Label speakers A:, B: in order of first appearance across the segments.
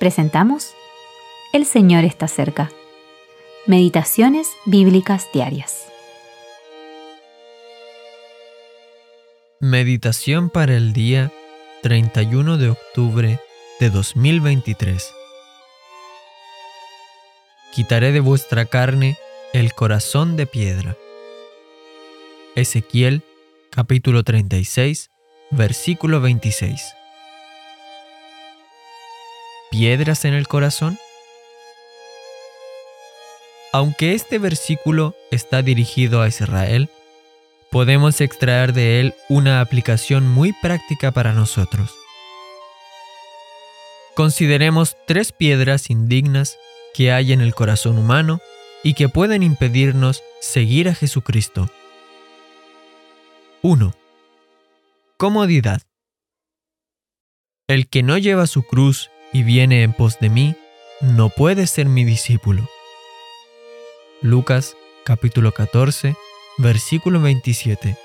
A: presentamos El Señor está cerca. Meditaciones Bíblicas Diarias.
B: Meditación para el día 31 de octubre de 2023. Quitaré de vuestra carne el corazón de piedra. Ezequiel capítulo 36, versículo 26 piedras en el corazón? Aunque este versículo está dirigido a Israel, podemos extraer de él una aplicación muy práctica para nosotros. Consideremos tres piedras indignas que hay en el corazón humano y que pueden impedirnos seguir a Jesucristo. 1. Comodidad. El que no lleva su cruz y viene en pos de mí, no puede ser mi discípulo. Lucas capítulo 14, versículo 27.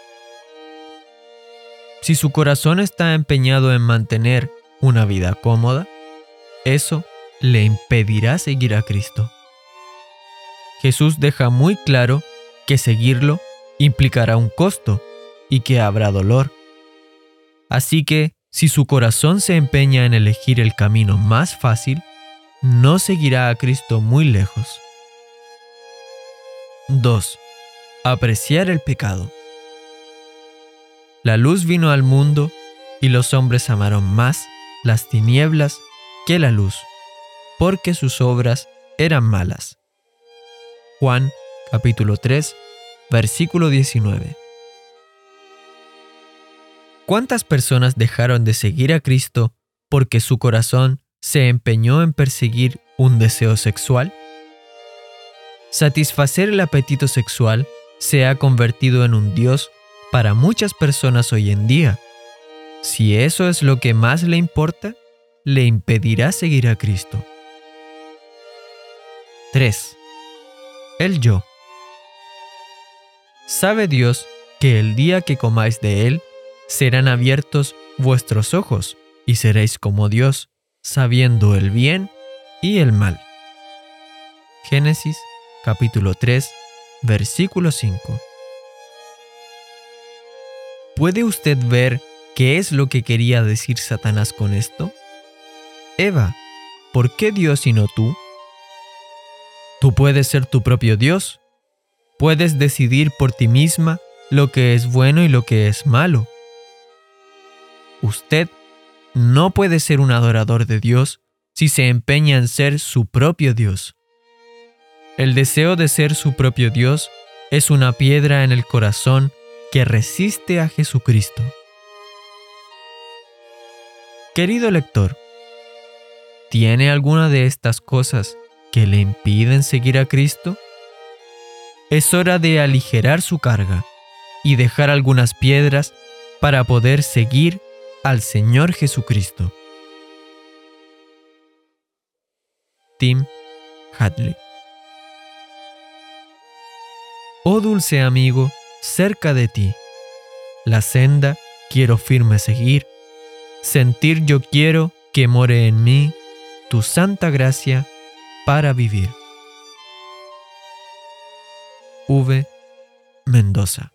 B: Si su corazón está empeñado en mantener una vida cómoda, eso le impedirá seguir a Cristo. Jesús deja muy claro que seguirlo implicará un costo y que habrá dolor. Así que si su corazón se empeña en elegir el camino más fácil, no seguirá a Cristo muy lejos. 2. Apreciar el pecado. La luz vino al mundo y los hombres amaron más las tinieblas que la luz, porque sus obras eran malas. Juan capítulo 3, versículo 19. ¿Cuántas personas dejaron de seguir a Cristo porque su corazón se empeñó en perseguir un deseo sexual? Satisfacer el apetito sexual se ha convertido en un Dios para muchas personas hoy en día. Si eso es lo que más le importa, le impedirá seguir a Cristo. 3. El yo. ¿Sabe Dios que el día que comáis de él, serán abiertos vuestros ojos y seréis como Dios, sabiendo el bien y el mal. Génesis capítulo 3, versículo 5. ¿Puede usted ver qué es lo que quería decir Satanás con esto? Eva, ¿por qué Dios y no tú? Tú puedes ser tu propio Dios. Puedes decidir por ti misma lo que es bueno y lo que es malo Usted no puede ser un adorador de Dios si se empeña en ser su propio Dios. El deseo de ser su propio Dios es una piedra en el corazón que resiste a Jesucristo. Querido lector, ¿tiene alguna de estas cosas que le impiden seguir a Cristo? Es hora de aligerar su carga y dejar algunas piedras para poder seguir al Señor Jesucristo. Tim Hadley Oh dulce amigo, cerca de ti, la senda quiero firme seguir, sentir yo quiero que more en mí tu santa gracia para vivir. V. Mendoza